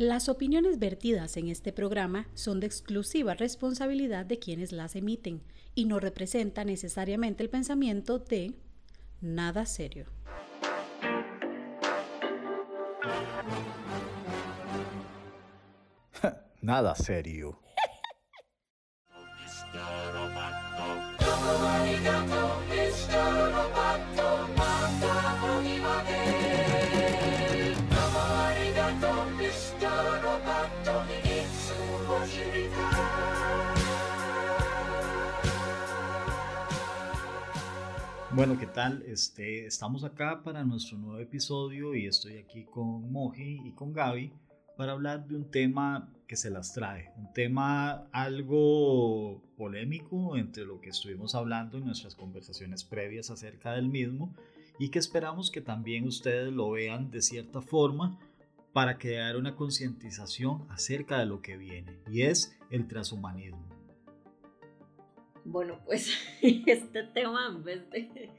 Las opiniones vertidas en este programa son de exclusiva responsabilidad de quienes las emiten y no representan necesariamente el pensamiento de nada serio. Nada serio. Bueno, ¿qué tal? Este, estamos acá para nuestro nuevo episodio y estoy aquí con Moji y con Gaby para hablar de un tema que se las trae, un tema algo polémico entre lo que estuvimos hablando en nuestras conversaciones previas acerca del mismo y que esperamos que también ustedes lo vean de cierta forma para crear una concientización acerca de lo que viene y es el transhumanismo. Bueno, pues este tema en vez de,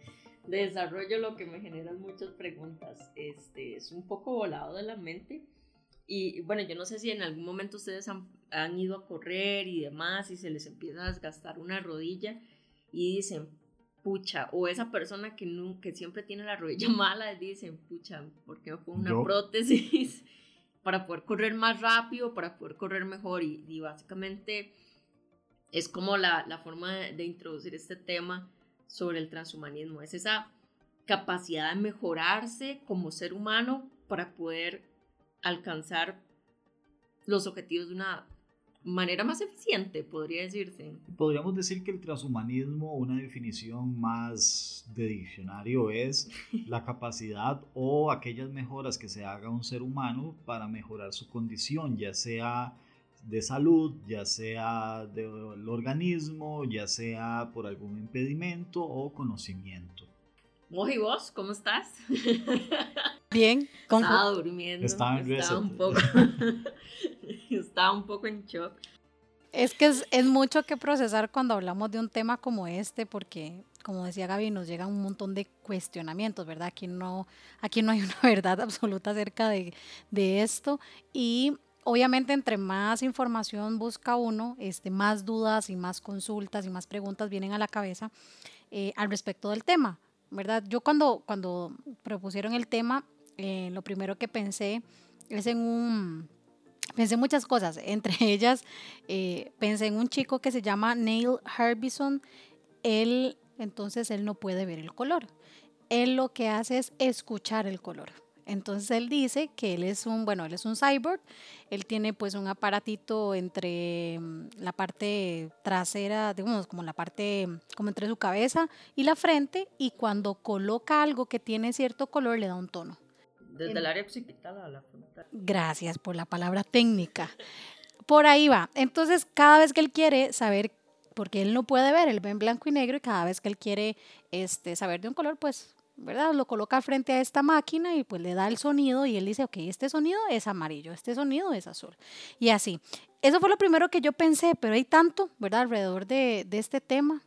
desarrollo lo que me generan muchas preguntas, este, es un poco volado de la mente. Y bueno, yo no sé si en algún momento ustedes han, han ido a correr y demás y se les empieza a desgastar una rodilla y dicen, pucha, o esa persona que, que siempre tiene la rodilla mala, dicen, pucha, ¿por qué me pongo una prótesis? para poder correr más rápido, para poder correr mejor y, y básicamente es como la, la forma de, introducir este tema sobre el transhumanismo, es esa capacidad de mejorarse como ser humano para poder alcanzar los objetivos de una manera más eficiente, podría decirse. Podríamos decir que el transhumanismo, una definición más de diccionario, es la capacidad o aquellas mejoras que se haga un ser humano para mejorar su condición, ya sea de salud, ya sea del organismo, ya sea por algún impedimento o conocimiento. ¿y vos, ¿cómo estás? Bien, ¿cómo? Estaba durmiendo. Estaba, en un poco, estaba un poco en shock. Es que es, es, mucho que procesar cuando hablamos de un tema como este, porque, como decía Gaby, nos llegan un montón de cuestionamientos, ¿verdad? Aquí no, aquí no hay una verdad absoluta acerca de, de esto. Y obviamente entre más información busca uno, este, más dudas y más consultas y más preguntas vienen a la cabeza eh, al respecto del tema, ¿verdad? Yo cuando, cuando propusieron el tema, eh, lo primero que pensé es en un... Pensé muchas cosas, entre ellas eh, pensé en un chico que se llama Neil Harbison. Él, entonces, él no puede ver el color. Él lo que hace es escuchar el color. Entonces él dice que él es un, bueno, él es un cyborg, él tiene pues un aparatito entre mm, la parte trasera, digamos, como la parte, como entre su cabeza y la frente, y cuando coloca algo que tiene cierto color le da un tono. Desde el área occipital a la frontal. Gracias por la palabra técnica. Por ahí va. Entonces, cada vez que él quiere saber, porque él no puede ver, él ve en blanco y negro, y cada vez que él quiere este, saber de un color, pues ¿verdad? Lo coloca frente a esta máquina y pues le da el sonido y él dice, ok, este sonido es amarillo, este sonido es azul. Y así. Eso fue lo primero que yo pensé, pero hay tanto, ¿verdad? Alrededor de, este tema.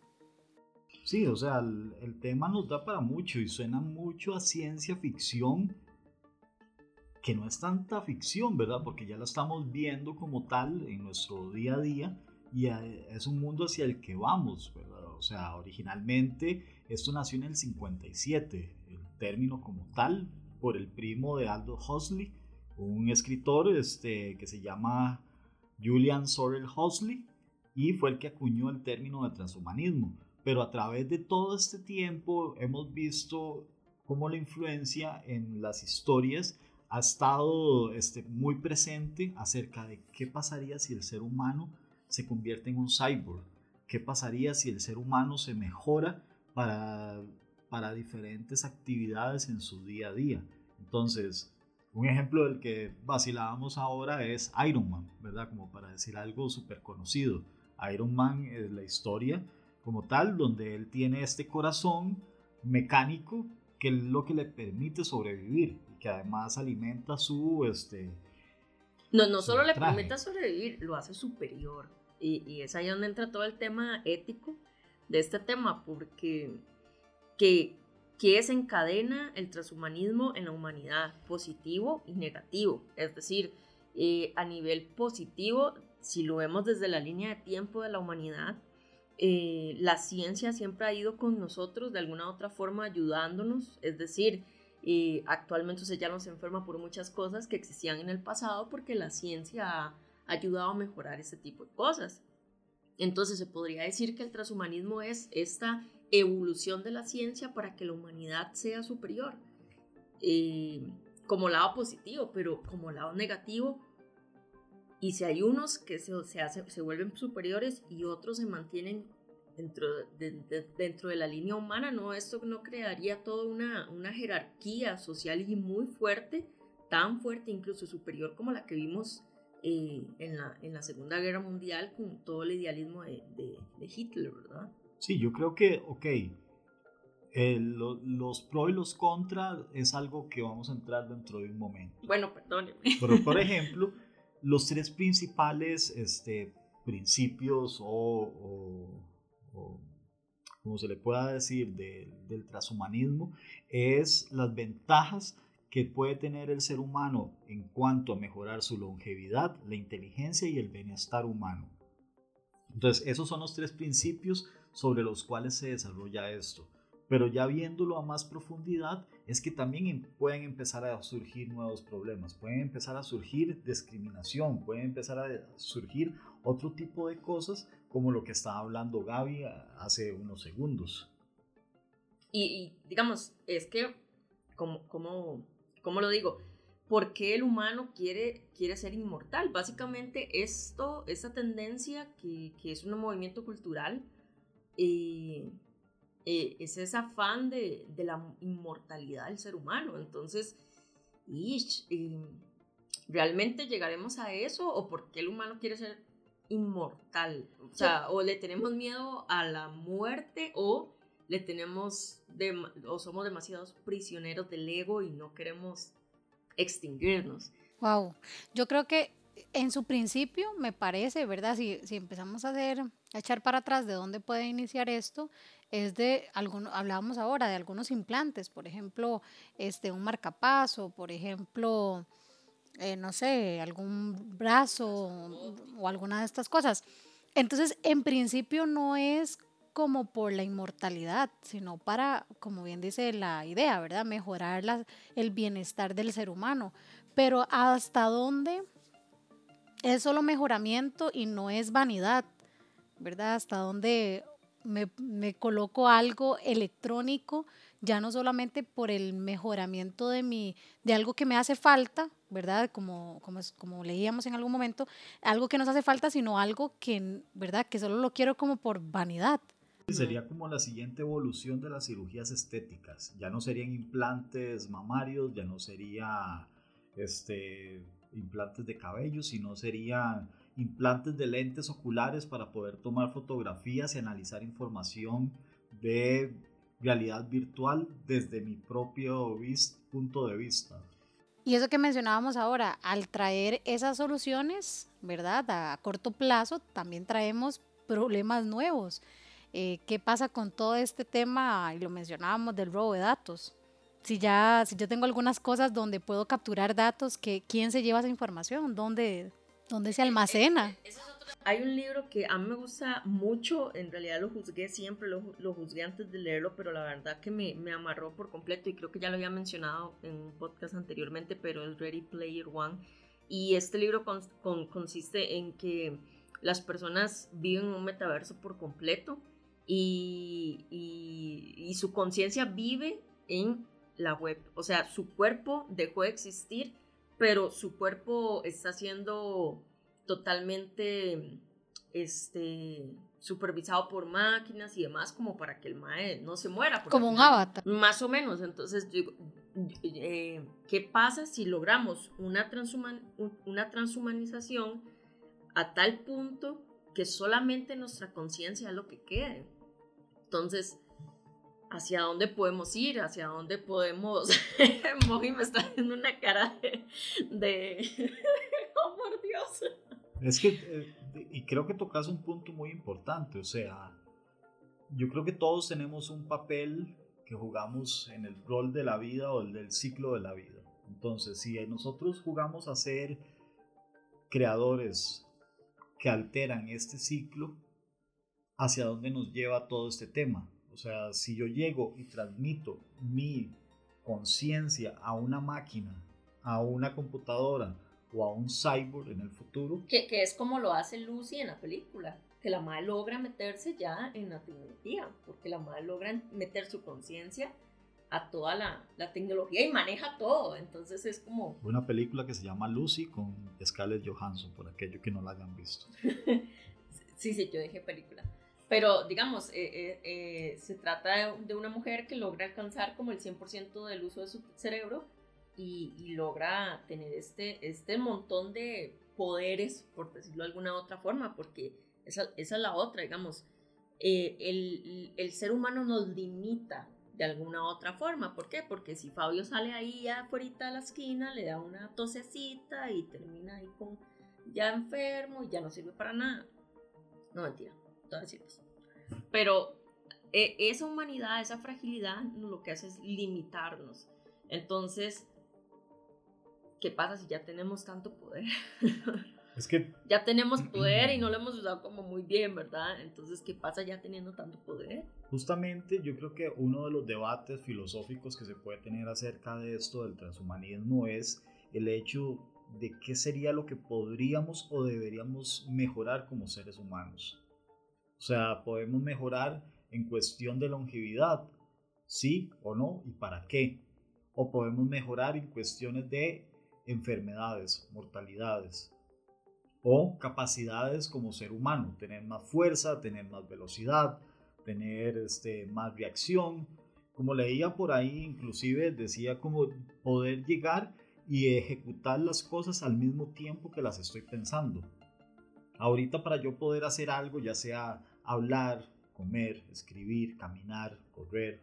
Sí, o sea, el, tema nos da para mucho y suena mucho a ciencia ficción, que no es tanta ficción, ¿verdad? Porque ya la estamos viendo como tal en nuestro día a día y es un mundo hacia el que vamos, ¿verdad? O sea, originalmente esto nació en el 57, el término como tal, por el primo de Aldo Huxley, un escritor este, que se llama Julian Sorrell Huxley, y fue el que acuñó el término de transhumanismo. Pero a través de todo este tiempo hemos visto cómo la influencia en las historias ha estado este, muy presente acerca de qué pasaría si el ser humano se convierte en un cyborg, qué pasaría si el ser humano se mejora para, para diferentes actividades en su día a día. Entonces, un ejemplo del que vacilábamos ahora es Iron Man, ¿verdad? Como para decir algo súper conocido. Iron Man es la historia como tal, donde él tiene este corazón mecánico que es lo que le permite sobrevivir y que además alimenta su... Este, no, no solo le permite sobrevivir, lo hace superior. Y, y es ahí donde entra todo el tema ético de este tema, porque que, que desencadena el transhumanismo en la humanidad, positivo y negativo. Es decir, Eh, a nivel positivo, si lo vemos desde la línea de tiempo de la humanidad, eh, la ciencia siempre ha ido con nosotros de alguna u otra forma ayudándonos, es decir, eh, actualmente se ya no se enferma por muchas cosas que existían en el pasado porque la ciencia ha ayudado a mejorar ese tipo de cosas. Entonces se podría decir que el transhumanismo es esta evolución de la ciencia para que la humanidad sea superior, eh, como lado positivo, pero como lado negativo. Y si hay unos que se, se, se vuelven superiores y otros se mantienen dentro de, dentro de la línea humana, ¿no? Esto no crearía toda una, una jerarquía social y muy fuerte, tan fuerte, incluso superior como la que vimos eh, en, la, en la Segunda Guerra Mundial con todo el idealismo de, de, Hitler, ¿verdad? Sí, yo creo que, ok, los pro y los contra es algo que vamos a entrar dentro de un momento. Bueno, perdóneme. Pero, por ejemplo, los tres principales este, principios o o como se le pueda decir, del transhumanismo, es las ventajas que puede tener el ser humano en cuanto a mejorar su longevidad, la inteligencia y el bienestar humano. Entonces, esos son los tres principios sobre los cuales se desarrolla esto. Pero ya viéndolo a más profundidad, es que también em, pueden empezar a surgir nuevos problemas, pueden empezar a surgir discriminación, pueden empezar a surgir otro tipo de cosas como lo que estaba hablando Gaby hace unos segundos. Y, digamos, es que, como, como, ¿cómo lo digo? ¿Por qué el humano quiere, quiere ser inmortal? Básicamente esto, esta tendencia que, que es un movimiento cultural, eh, eh, es ese afán de, de, la inmortalidad del ser humano. Entonces, eh, ¿realmente llegaremos a eso? ¿O por qué el humano quiere ser inmortal. O sea, o le tenemos miedo a la muerte o le tenemos o somos demasiados prisioneros del ego y no queremos extinguirnos. Wow, yo creo que en su principio me parece, ¿verdad? Si, si empezamos a hacer, a echar para atrás de dónde puede iniciar esto, es de algunos, hablábamos ahora de algunos implantes, por ejemplo, este, un marcapaso, por ejemplo, eh, no sé, algún brazo o alguna de estas cosas. Entonces, en principio no es como por la inmortalidad, sino para, como bien dice la idea, ¿verdad? Mejorar el bienestar del ser humano. Pero hasta dónde es solo mejoramiento y no es vanidad, ¿verdad? Hasta dónde me, me coloco algo electrónico, ya no solamente por el mejoramiento de, mi, de algo que me hace falta, ¿verdad? Como, como, como leíamos en algún momento, algo que nos hace falta, sino algo que, ¿verdad? Que solo lo quiero como por vanidad. Sería como la siguiente evolución de las cirugías estéticas. Ya no serían implantes mamarios, ya no sería este, implantes de cabello, sino serían implantes de lentes oculares para poder tomar fotografías y analizar información de realidad virtual desde mi propio punto de vista. Y eso que mencionábamos ahora, al traer esas soluciones, ¿verdad? A corto plazo, también traemos problemas nuevos. Eh, ¿Qué pasa con todo este tema? Y lo mencionábamos del robo de datos. Si ya, si yo tengo algunas cosas donde puedo capturar datos, que, ¿quién se lleva esa información? ¿Dónde, dónde se almacena? Hay un libro que a mí me gusta mucho, en realidad lo juzgué siempre, lo, lo juzgué antes de leerlo, pero la verdad que me, me, amarró por completo y creo que ya lo había mencionado en un podcast anteriormente, pero es Ready Player One. Y este libro con, con, consiste en que las personas viven un metaverso por completo y, y, y su conciencia vive en la web. O sea, su cuerpo dejó de existir, pero su cuerpo está siendo totalmente este, supervisado por máquinas y demás, como para que el mae no se muera. Como un avatar. Más o menos. Entonces, eh, ¿qué pasa si logramos una, transhuman una transhumanización a tal punto que solamente nuestra conciencia es lo que quede? Entonces, ¿hacia dónde podemos ir? ¿Hacia dónde podemos...? Moji me está haciendo una cara de... de... ¡Oh, por Dios! Es que, eh, y creo que tocas un punto muy importante, o sea, yo creo que todos tenemos un papel que jugamos en el rol de la vida o el del ciclo de la vida. Entonces, si nosotros jugamos a ser creadores que alteran este ciclo, hacia dónde nos lleva todo este tema. O sea, si yo llego y transmito mi conciencia a una máquina, a una computadora o a un cyborg en el futuro. Que, que es como lo hace Lucy en la película, que la madre logra meterse ya en la tecnología, porque la madre logra meter su conciencia a toda la, la, tecnología y maneja todo. Entonces es como... Una película que se llama Lucy con Scarlett Johansson, por aquello que no la hayan visto. sí, sí, yo dije película. Pero digamos, eh, eh, eh, se trata de una mujer que logra alcanzar como el 100% del uso de su cerebro y, logra tener este, este montón de poderes, por decirlo de alguna otra forma, porque esa, esa es la otra, digamos. el, el ser humano nos limita de alguna otra forma. ¿Por qué? Porque si Fabio sale ahí afuera de la esquina, le da una tosecita y termina ahí con ya enfermo y ya no sirve para nada. No mentira, todas ciertas. Pero e, esa humanidad, esa fragilidad, lo que hace es limitarnos. Entonces, ¿qué pasa si ya tenemos tanto poder? Es que... Ya tenemos poder y no lo hemos usado como muy bien, ¿verdad? Entonces, ¿qué pasa ya teniendo tanto poder? Justamente yo creo que uno de los debates filosóficos que se puede tener acerca de esto del transhumanismo es el hecho de qué sería lo que podríamos o deberíamos mejorar como seres humanos. O sea, podemos mejorar en cuestión de longevidad, sí o no, y para qué. O podemos mejorar en cuestiones de enfermedades, mortalidades, o capacidades como ser humano, tener más fuerza, tener más velocidad, tener este, más reacción. Como leía por ahí, inclusive decía como poder llegar y ejecutar las cosas al mismo tiempo que las estoy pensando. Ahorita para yo poder hacer algo, ya sea hablar, comer, escribir, caminar, correr,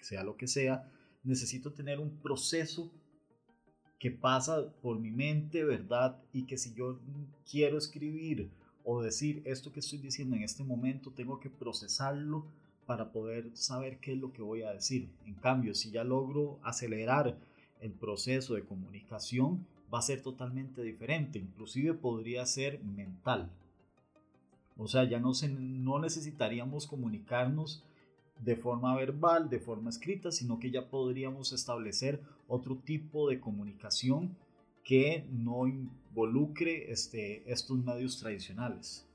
sea lo que sea, necesito tener un proceso que pasa por mi mente, ¿verdad? Y que si yo quiero escribir o decir esto que estoy diciendo en este momento, tengo que procesarlo para poder saber qué es lo que voy a decir. En cambio, si ya logro acelerar el proceso de comunicación, va a ser totalmente diferente. Inclusive podría ser mental. O sea, ya no, se, no necesitaríamos comunicarnos de forma verbal, de forma escrita, sino que ya podríamos establecer otro tipo de comunicación que no involucre este, estos medios tradicionales.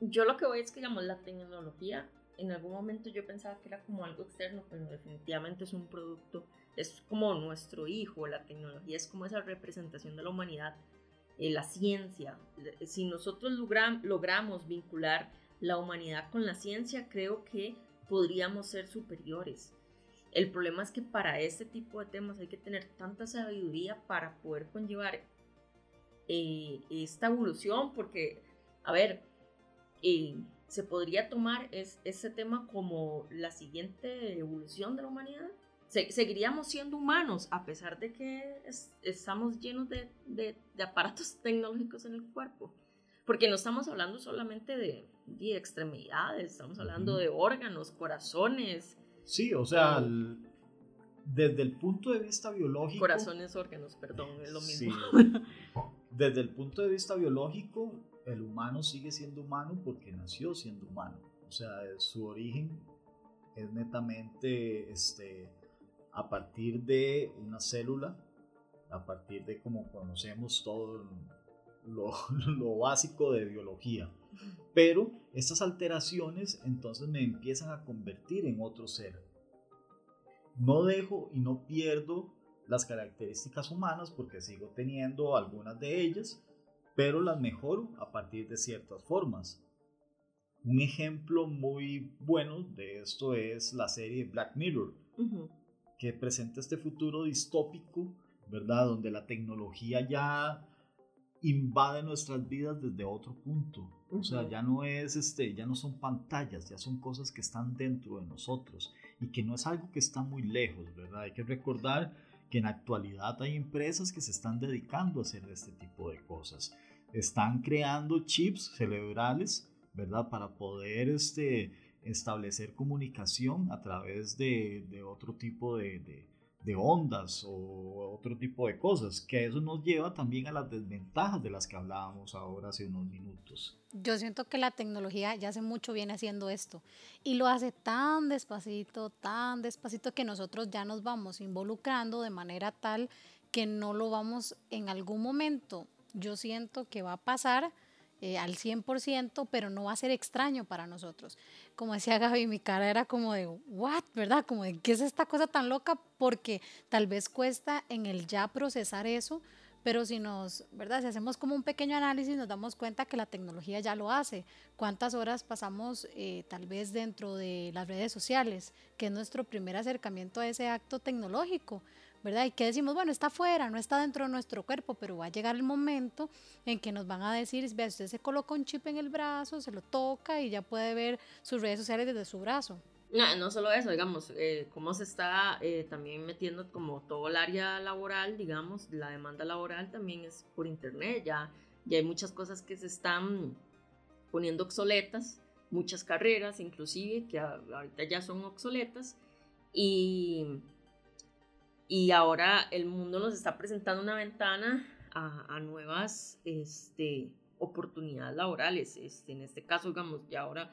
Yo lo que voy es que, digamos, la tecnología, en algún momento yo pensaba que era como algo externo, pero definitivamente es un producto, es como nuestro hijo, la tecnología es como esa representación de la humanidad, eh, la ciencia. Si nosotros logramos vincular la humanidad con la ciencia, creo que podríamos ser superiores. El problema es que para este tipo de temas hay que tener tanta sabiduría para poder conllevar eh, esta evolución, porque, a ver, eh, se podría tomar es, ese tema como la siguiente evolución de la humanidad. Seguiríamos siendo humanos a pesar de que estamos llenos de, de, aparatos tecnológicos en el cuerpo. Porque no estamos hablando solamente de, de extremidades, estamos hablando de órganos, corazones. Sí, o sea, eh, desde el punto de vista biológico... Corazones, órganos, perdón, es lo mismo. desde el punto de vista biológico, el humano sigue siendo humano porque nació siendo humano. O sea, su origen es netamente este, a partir de una célula, a partir de como conocemos todo lo, lo básico de biología. Pero estas alteraciones entonces me empiezan a convertir en otro ser. No dejo y no pierdo las características humanas porque sigo teniendo algunas de ellas, pero las mejoro a partir de ciertas formas. Un ejemplo muy bueno de esto es la serie Black Mirror, que presenta este futuro distópico, ¿verdad? Donde la tecnología ya invade nuestras vidas desde otro punto. O sea, ya no es este, ya no son pantallas, ya son cosas que están dentro de nosotros y que no es algo que está muy lejos, ¿verdad? Hay que recordar que en actualidad hay empresas que se están dedicando a hacer este tipo de cosas. Están creando chips cerebrales, ¿verdad? Para poder este, establecer comunicación a través de, de otro tipo de, de, de ondas o otro tipo de cosas, que eso nos lleva también a las desventajas de las que hablábamos ahora hace unos minutos. Yo siento que la tecnología ya hace mucho viene haciendo esto y lo hace tan despacito, tan despacito que nosotros ya nos vamos involucrando de manera tal que no lo vamos en algún momento. Yo siento que va a pasar eh, al 100%, pero no va a ser extraño para nosotros. Como decía Gaby, mi cara era como de, ¿what? ¿Verdad? Como de, ¿qué es esta cosa tan loca? Porque tal vez cuesta en el ya procesar eso, pero si nos, ¿verdad? Si hacemos como un pequeño análisis, nos damos cuenta que la tecnología ya lo hace. ¿Cuántas horas pasamos eh, tal vez dentro de las redes sociales, que es nuestro primer acercamiento a ese acto tecnológico? ¿Verdad? Y que decimos, bueno, está afuera, no está dentro de nuestro cuerpo, pero va a llegar el momento en que nos van a decir, vea, usted se coloca un chip en el brazo, se lo toca y ya puede ver sus redes sociales desde su brazo. No, no solo eso, digamos, eh, cómo se está eh, también metiendo como todo el área laboral, digamos, la demanda laboral también es por internet, ya, ya hay muchas cosas que se están poniendo obsoletas, muchas carreras inclusive que ahorita ya son obsoletas y y ahora el mundo nos está presentando una ventana a, nuevas este, oportunidades laborales. Este, en este caso, digamos, ya ahora,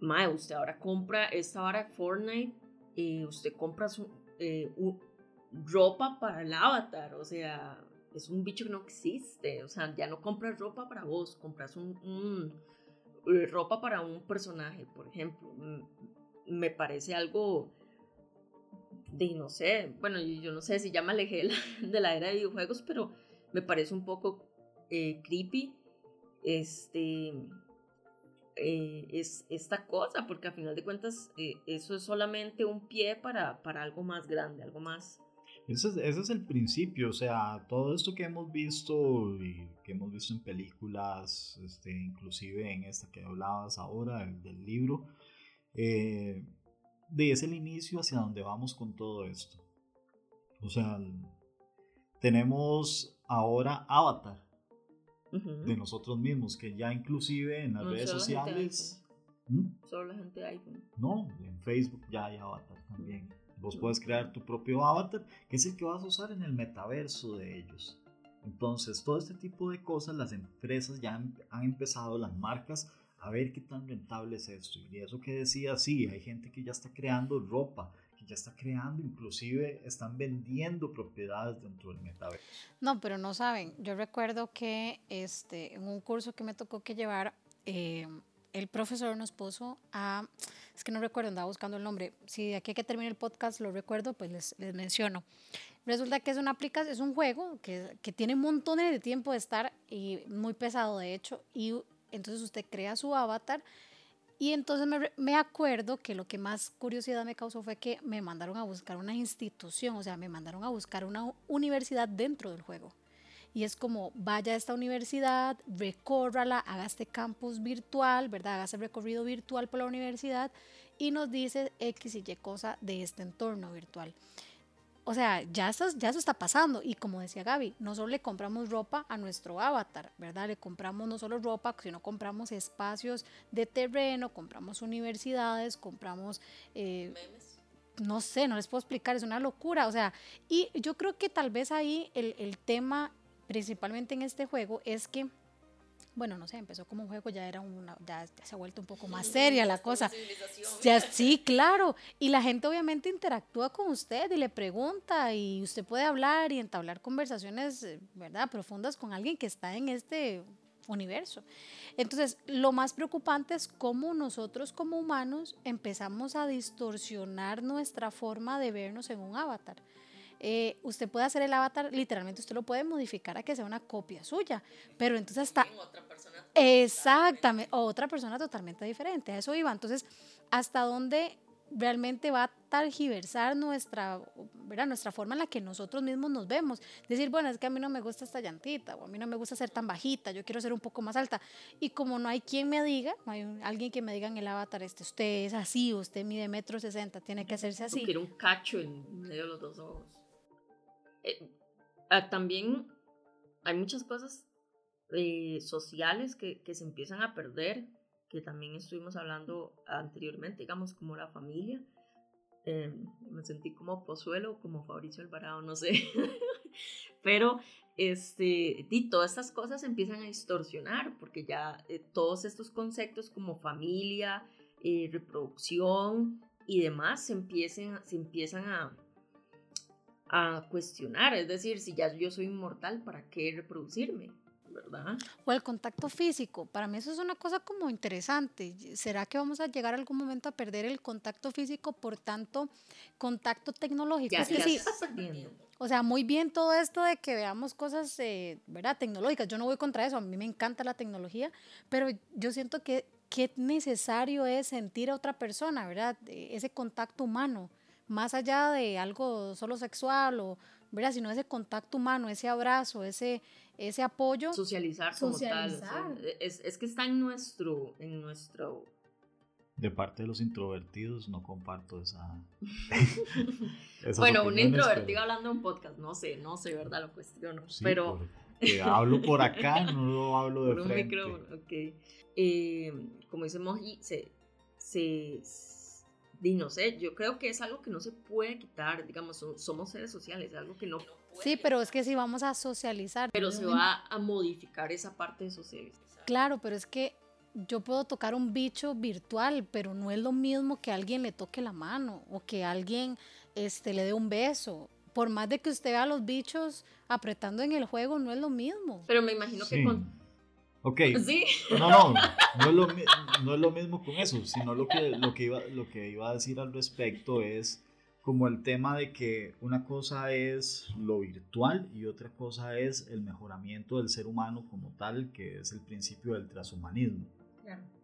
mae, usted ahora compra esta vara de Fortnite, y usted compra su, eh, ropa para el avatar, o sea, es un bicho que no existe, o sea, ya no compras ropa para vos, compras un, eh, ropa para un personaje, por ejemplo. Me parece algo de no sé, bueno, yo, no sé si ya me alejé de la, era de videojuegos, pero me parece un poco eh, creepy este, eh, es esta cosa, porque a final de cuentas eh, eso es solamente un pie para, para algo más grande, algo más... Ese es, ese es, el principio, o sea, todo esto que hemos visto y que hemos visto en películas, este, inclusive en esta que hablabas ahora, el del libro, eh, de es el inicio hacia donde vamos con todo esto. O sea, tenemos ahora Avatar de nosotros mismos, que ya inclusive en las redes sociales... ¿Mm? Solo la gente de iPhone. No, en Facebook ya hay Avatar también. Vos puedes crear tu propio avatar, que es el que vas a usar en el metaverso de ellos. Entonces, todo este tipo de cosas, las empresas ya han empezado, las marcas, a ver qué tan rentable es esto. Y eso que decía, sí, hay gente que ya está creando ropa, que ya está creando, inclusive están vendiendo propiedades dentro del metaverso. No, pero no saben. Yo recuerdo que este, en un curso que me tocó que llevar, eh, el profesor nos puso a, es que no recuerdo, andaba buscando el nombre, si de aquí que termine el podcast lo recuerdo, pues les, les menciono. Resulta que es una aplicación, es un juego que, que tiene montones de tiempo de estar y muy pesado de hecho, y entonces usted crea su avatar y entonces me, acuerdo que lo que más curiosidad me causó fue que me mandaron a buscar una institución, o sea, me mandaron a buscar una universidad dentro del juego. Y es como, vaya a esta universidad, recórrala, haga este campus virtual, ¿verdad? Haga ese recorrido virtual por la universidad y nos dice X y Y cosa de este entorno virtual o sea, ya eso, ya eso está pasando. Y como decía Gaby, no solo le compramos ropa a nuestro avatar, ¿verdad? Le compramos no solo ropa, sino compramos espacios de terreno, compramos universidades, compramos... Eh, no sé, no les puedo explicar, es una locura. O sea, y yo creo que tal vez ahí el, el tema, principalmente en este juego, es que bueno, no sé, empezó como un juego, ya era una, ya, se ha vuelto un poco más seria la cosa. Ya, sí, claro. Y la gente obviamente interactúa con usted y le pregunta y usted puede hablar y entablar conversaciones, ¿verdad? Profundas con alguien que está en este universo. Entonces, lo más preocupante es cómo nosotros como humanos empezamos a distorsionar nuestra forma de vernos en un avatar. Eh, usted puede hacer el avatar, literalmente usted lo puede modificar a que sea una copia suya, pero entonces está... Otra persona exactamente, otra persona totalmente diferente, a eso iba. Entonces, ¿hasta dónde realmente va a targiversar nuestra, ¿verdad? nuestra forma en la que nosotros mismos nos vemos. Decir, bueno, es que a mí no me gusta esta llantita, o a mí no me gusta ser tan bajita, yo quiero ser un poco más alta. Y como no hay quien me diga, no hay alguien que me diga en el avatar, este, usted es así, usted mide metro sesenta, tiene que hacerse así. Quiero un cacho en medio de los dos ojos. Eh, ah, también hay muchas cosas eh, sociales que, que, se empiezan a perder, que también estuvimos hablando anteriormente, digamos, como la familia. em, me sentí como Pozuelo, como Fabricio Alvarado, no sé. Pero este, y todas estas cosas empiezan a distorsionar porque ya eh, todos estos conceptos como familia, eh, reproducción y demás se, empiecen, se empiezan a, a cuestionar. Es decir, si ya yo soy inmortal, ¿para qué reproducirme? ¿verdad? O el contacto físico. Para mí eso es una cosa como interesante. ¿Será que vamos a llegar algún momento a perder el contacto físico por tanto contacto tecnológico? Ya, es que ya sí, se está perdiendo. o sea, muy bien todo esto de que veamos cosas, eh, ¿verdad? Tecnológicas. Yo no voy contra eso, a mí me encanta la tecnología, pero yo siento que qué necesario es sentir a otra persona, ¿verdad? Eh, Ese contacto humano, más allá de algo solo sexual o, ¿verdad? Sino ese contacto humano, ese abrazo, ese, ese apoyo. Socializar como Socializar. tal. o sea, es, es que está en nuestro, en nuestro De parte de los introvertidos no comparto esa... Bueno, un introvertido pero- hablando en un podcast, no sé, no sé, ¿verdad? Lo cuestiono. Sí, pero porque hablo por acá, no lo hablo de por un frente. micrófono, ok. Eh, como dice Moji, se, se, y no sé, yo creo que es algo que no se puede quitar, digamos, so- somos seres sociales, es algo que no puede Sí, pero es que si vamos a socializar. pero se va a modificar esa parte de socializar. Claro, pero es que yo puedo tocar un bicho virtual, pero no es lo mismo que alguien le toque la mano o que alguien este, le dé un beso. Por más de que usted vea a los bichos apretando en el juego, no es lo mismo. Pero me imagino Sí. que con... Ok, Sí, no, no, no es, lo, no es lo mismo con eso, sino lo que, lo, que iba, lo que iba a decir al respecto es como el tema de que una cosa es lo virtual y otra cosa es el mejoramiento del ser humano como tal, que es el principio del transhumanismo.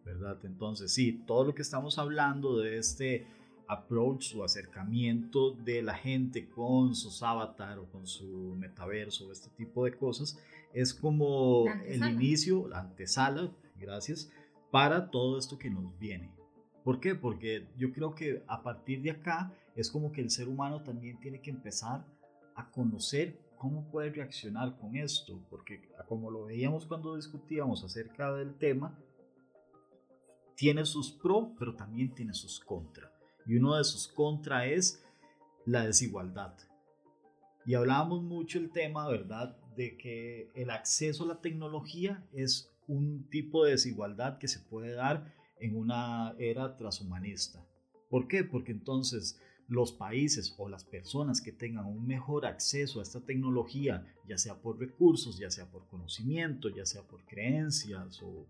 ¿verdad? Entonces, sí, todo lo que estamos hablando de este approach o acercamiento de la gente con sus avatar o con su metaverso, este tipo de cosas, es como el inicio, la antesala, gracias, para todo esto que nos viene. ¿Por qué? Porque yo creo que a partir de acá es como que el ser humano también tiene que empezar a conocer cómo puede reaccionar con esto, porque como lo veíamos cuando discutíamos acerca del tema, tiene sus pro, pero también tiene sus contra. Y uno de sus contra es la desigualdad. Y hablábamos mucho el tema, ¿verdad?, de que el acceso a la tecnología es un tipo de desigualdad que se puede dar en una era transhumanista. ¿Por qué? Porque entonces los países o las personas que tengan un mejor acceso a esta tecnología, ya sea por recursos, ya sea por conocimiento, ya sea por creencias o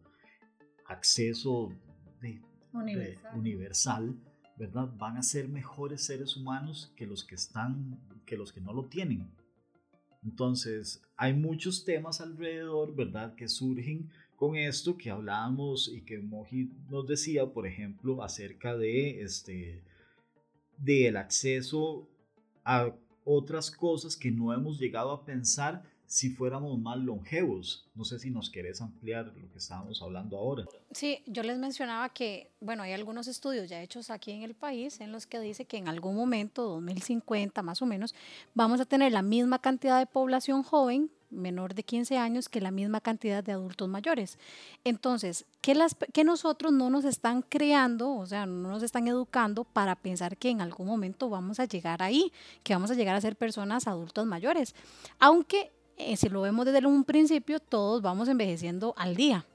acceso de- de- universal, ¿verdad? Van a ser mejores seres humanos que los que están, que los que no lo tienen. Entonces, hay muchos temas alrededor, ¿verdad? Que surgen con esto que hablábamos y que Moji nos decía, por ejemplo, acerca de este del acceso a otras cosas que no hemos llegado a pensar si fuéramos más longevos. No sé si nos querés ampliar lo que estábamos hablando ahora. Sí, yo les mencionaba que, bueno, hay algunos estudios ya hechos aquí en el país en los que dice que en algún momento, 2050 más o menos, vamos a tener la misma cantidad de población joven, menor de 15 años, que la misma cantidad de adultos mayores. Entonces, ¿qué, las, qué nosotros no nos están creando, o sea, no nos están educando para pensar que en algún momento vamos a llegar ahí, que vamos a llegar a ser personas adultos mayores? Aunque eh, si lo vemos desde un principio, todos vamos envejeciendo al día.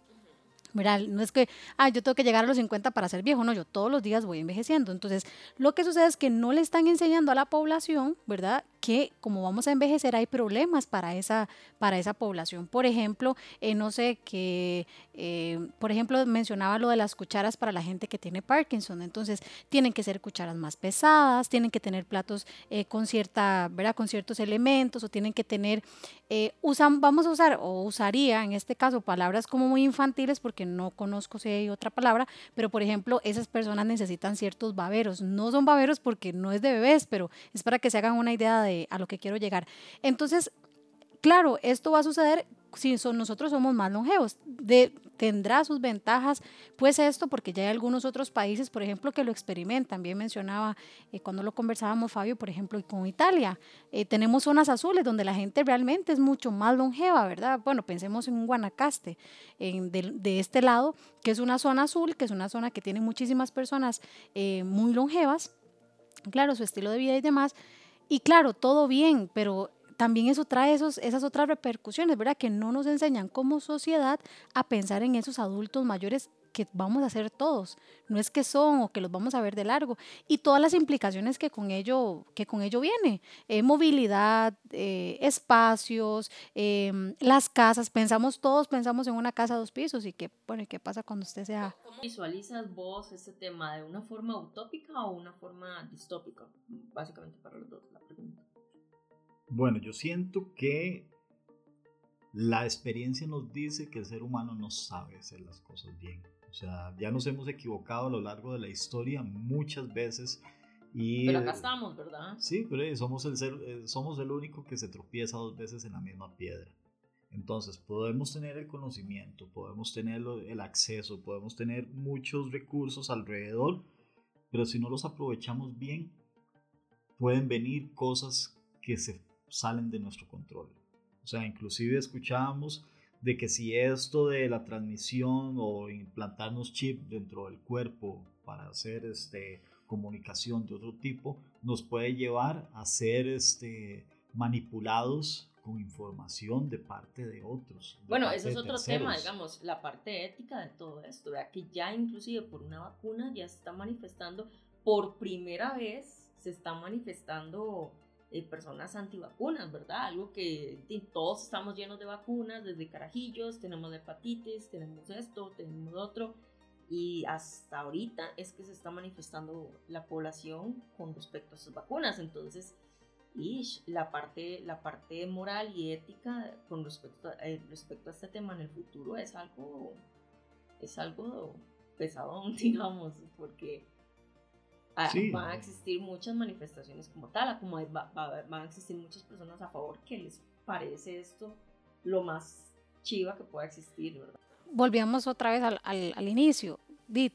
¿verdad? No es que, ah, yo tengo que llegar a los 50 para ser viejo, no, yo todos los días voy envejeciendo. Entonces, lo que sucede es que no le están enseñando a la población, ¿verdad? Que como vamos a envejecer hay problemas para esa, para esa población. Por ejemplo, eh, no sé, que, eh, por ejemplo, mencionaba lo de las cucharas para la gente que tiene Parkinson. Entonces, tienen que ser cucharas más pesadas, tienen que tener platos eh, con cierta, ¿verdad? Con ciertos elementos o tienen que tener, eh, usan, vamos a usar o usaría en este caso palabras como muy infantiles porque no conozco si hay otra palabra, pero por ejemplo, esas personas necesitan ciertos baberos. No son baberos porque no es de bebés, pero es para que se hagan una idea de a lo que quiero llegar. Entonces, claro, esto va a suceder si son, nosotros somos más longevos. De, tendrá sus ventajas, pues esto, porque ya hay algunos otros países, por ejemplo, que lo experimentan. Bien mencionaba eh, cuando lo conversábamos, Fabio, por ejemplo, con Italia. Eh, tenemos zonas azules donde la gente realmente es mucho más longeva, ¿verdad? Bueno, pensemos en un Guanacaste, en, de, de, este lado, que es una zona azul, que es una zona que tiene muchísimas personas eh, muy longevas claro, su estilo de vida y demás. Y claro, todo bien, pero también eso trae esos, esas otras repercusiones, ¿verdad? Que no nos enseñan como sociedad a pensar en esos adultos mayores que vamos a hacer todos, no es que son o que los vamos a ver de largo, y todas las implicaciones que con ello, que con ello viene, eh, movilidad, eh, espacios, em, las casas, pensamos todos, pensamos en una casa de dos pisos. Y que, bueno, ¿qué pasa cuando usted sea... ¿Cómo visualizas vos ese tema de una forma utópica o una forma distópica? Básicamente para los dos la pregunta. Bueno, yo siento que la experiencia nos dice que el ser humano no sabe hacer las cosas bien. Sea, ya nos hemos equivocado a lo largo de la historia muchas veces. Y, pero acá estamos, ¿verdad? Sí, pero somos el, ser, eh, somos el único que se tropieza dos veces en la misma piedra. Entonces, podemos tener el conocimiento, podemos tener el acceso, podemos tener muchos recursos alrededor, pero si no los aprovechamos bien, pueden venir cosas que se salen de nuestro control. O sea, inclusive escuchábamos de que si esto de la transmisión o implantarnos chip dentro del cuerpo para hacer este, comunicación de otro tipo nos puede llevar a ser este, manipulados con información de parte de otros. bueno, ese es otro tema, digamos, la parte ética de todo esto, ¿verdad? que ya inclusive por una vacuna ya se está manifestando, por primera vez se está manifestando eh, personas antivacunas, ¿verdad? Algo que todos estamos llenos de vacunas, desde carajillos, tenemos hepatitis, tenemos esto, tenemos otro, y hasta ahorita es que se está manifestando la población con respecto a esas vacunas, entonces, la parte, la parte moral y ética con respecto a, eh, respecto a este tema en el futuro es algo, es algo pesado, digamos, porque Ah, van a existir muchas manifestaciones como tal, como van a existir muchas personas a favor que les parece esto lo más chiva que pueda existir, ¿verdad? Volvíamos otra vez al, al, al inicio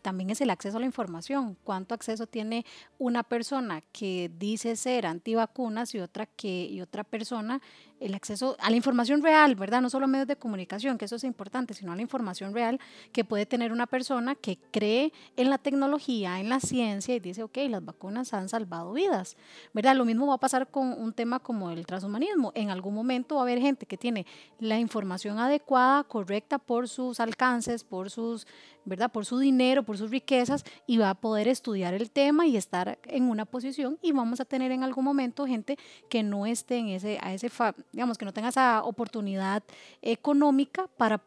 también es el acceso a la información. ¿Cuánto acceso tiene una persona que dice ser antivacunas y otra que y otra persona el acceso a la información real, ¿verdad? No solo medios de comunicación, que eso es importante, sino a la información real que puede tener una persona que cree en la tecnología, en la ciencia y dice, ok, las vacunas han salvado vidas, ¿verdad? Lo mismo va a pasar con un tema como el transhumanismo. En algún momento va a haber gente que tiene la información adecuada, correcta por sus alcances, por sus, ¿verdad? Por su dinero, por sus riquezas y va a poder estudiar el tema y estar en una posición y vamos a tener en algún momento gente que no esté en ese, a ese, digamos, que no tenga esa oportunidad económica para,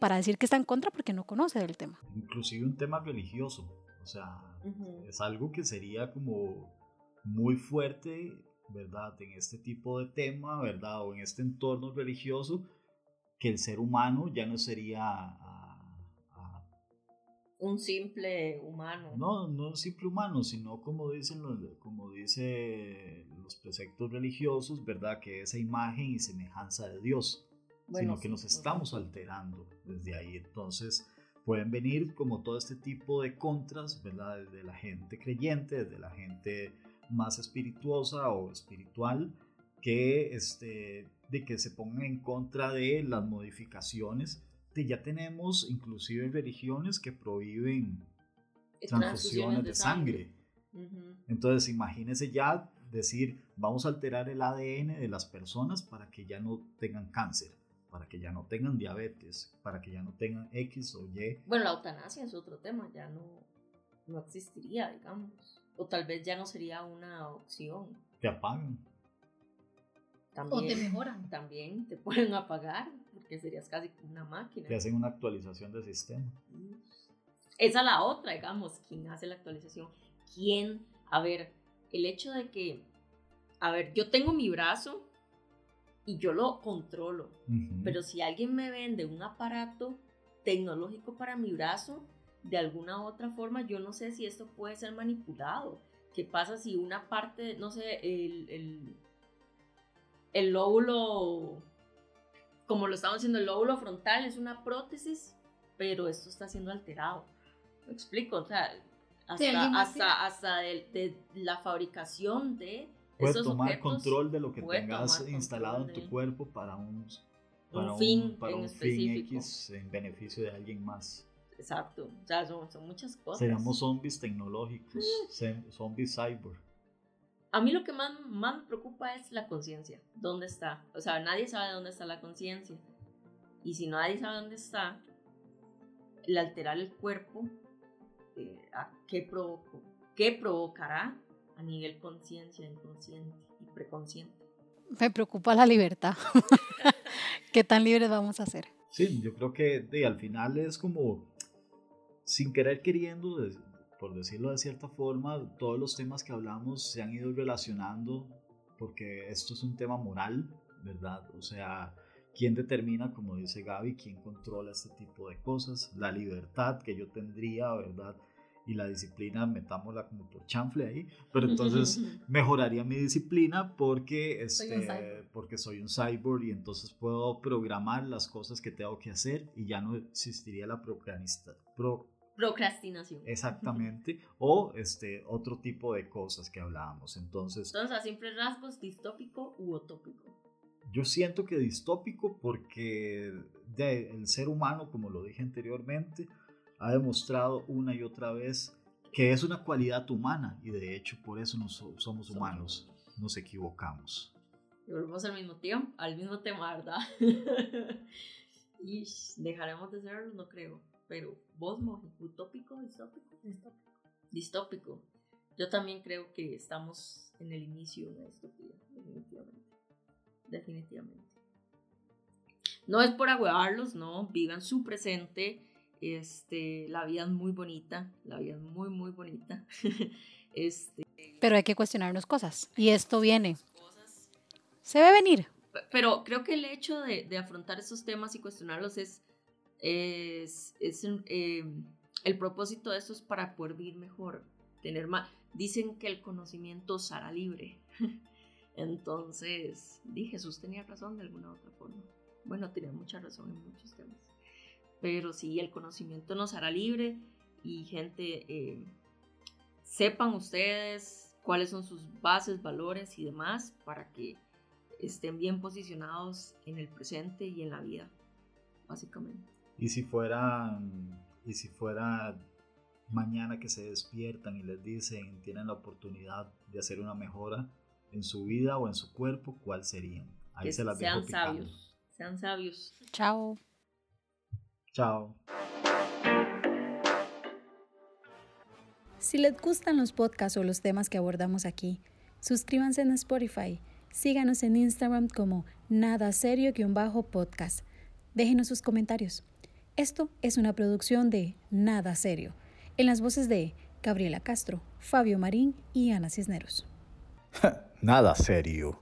para decir que está en contra porque no conoce del tema. Inclusive un tema religioso, o sea, es algo que sería como muy fuerte, ¿verdad? En este tipo de tema, ¿verdad? O en este entorno religioso, que el ser humano ya no sería un simple humano. No, no un simple humano, sino como dicen los, como dice los preceptos religiosos, ¿verdad? Que esa imagen y semejanza de Dios, sino que nos estamos alterando desde ahí. Entonces pueden venir como todo este tipo de contras, ¿verdad? Desde la gente creyente, desde la gente más espirituosa o espiritual, que este, de que se pongan en contra de las modificaciones ya tenemos inclusive religiones que prohíben transfusiones de sangre. Entonces, imagínese ya decir, vamos a alterar el ADN de las personas para que ya no tengan cáncer, para que ya no tengan diabetes, para que ya no tengan X o Y. Bueno, la eutanasia es otro tema, ya no, no existiría, digamos. O tal vez ya no sería una opción. Te apagan. También, o te mejoran. También te pueden apagar que serías casi una máquina. Te hacen una actualización del sistema. Esa es la otra, digamos, ¿quién hace la actualización? ¿Quién? A ver, el hecho de que, a ver, yo tengo mi brazo y yo lo controlo, pero si alguien me vende un aparato tecnológico para mi brazo, de alguna u otra forma, yo no sé si esto puede ser manipulado. ¿Qué pasa si una parte, no sé, el, el, el lóbulo como lo estamos haciendo, el lóbulo frontal es una prótesis, pero esto está siendo alterado. ¿Me explico? O sea, hasta, hasta, de, la fabricación de... Puedes tomar control de lo que tengas instalado en tu cuerpo para un, para un fin, para un fin X en beneficio de alguien más. Exacto, o sea, son, son muchas cosas. Seríamos zombies tecnológicos, mm. zombies cyber. a mí lo que más, más me preocupa es la conciencia. ¿Dónde está? O sea, nadie sabe dónde está la conciencia. Y si nadie sabe dónde está, el alterar el cuerpo, eh, qué, provoco, ¿qué provocará a nivel conciencia, inconsciente y preconsciente? Me preocupa la libertad. ¿Qué tan libres vamos a ser? Sí, yo creo que de, al final es como, sin querer queriendo, por decirlo de cierta forma, todos los temas que hablamos se han ido relacionando porque esto es un tema moral, ¿verdad? O sea, ¿quién determina, como dice Gaby, quién controla este tipo de cosas? La libertad que yo tendría, ¿verdad? Y la disciplina, metámosla como por chanfle ahí, pero entonces mejoraría mi disciplina porque, este, porque soy un cyborg y entonces puedo programar las cosas que tengo que hacer y ya no existiría la procrastinación. Exactamente, o este, otro tipo de cosas que hablábamos. Entonces, entonces a siempre rasgos distópico u utópico. Yo siento que distópico porque de, el ser humano, como lo dije anteriormente, ha demostrado una y otra vez que es una cualidad humana y de hecho por eso nos, somos humanos, nos equivocamos. Y volvemos al mismo tiempo, al mismo tema, ¿verdad? y dejaremos de serlo, no creo. Pero vos, utópico, distópico, distópico. Distópico. Yo también creo que estamos en el inicio de una distopía, definitivamente. Definitivamente. No es por agüevarlos, no, vivan su presente este, la vida es muy bonita, la vida es muy, muy bonita. este, Pero hay que cuestionarnos cosas. Y esto viene. Se ve venir. Pero creo que el hecho de, de afrontar esos temas y cuestionarlos es, es, es eh, el propósito de eso es para poder vivir mejor, tener más. Dicen que el conocimiento os hará libre. Entonces, di Jesús tenía razón de alguna otra forma. Bueno, tenía mucha razón en muchos temas pero sí, el conocimiento nos hará libre y gente, eh, sepan ustedes cuáles son sus bases, valores y demás para que estén bien posicionados en el presente y en la vida, básicamente. Y si fuera, y si fuera mañana que se despiertan y les dicen tienen la oportunidad de hacer una mejora en su vida o en su cuerpo, ¿cuál serían? Ahí se las sean sabios, sean sabios. Chao. Chao. Si les gustan los podcasts o los temas que abordamos aquí, suscríbanse en Spotify, síganos en Instagram como nada serio-podcast. Déjenos sus comentarios. Esto es una producción de Nada Serio, en las voces de Gabriela Castro, Fabio Marín y Ana Cisneros. Nada serio.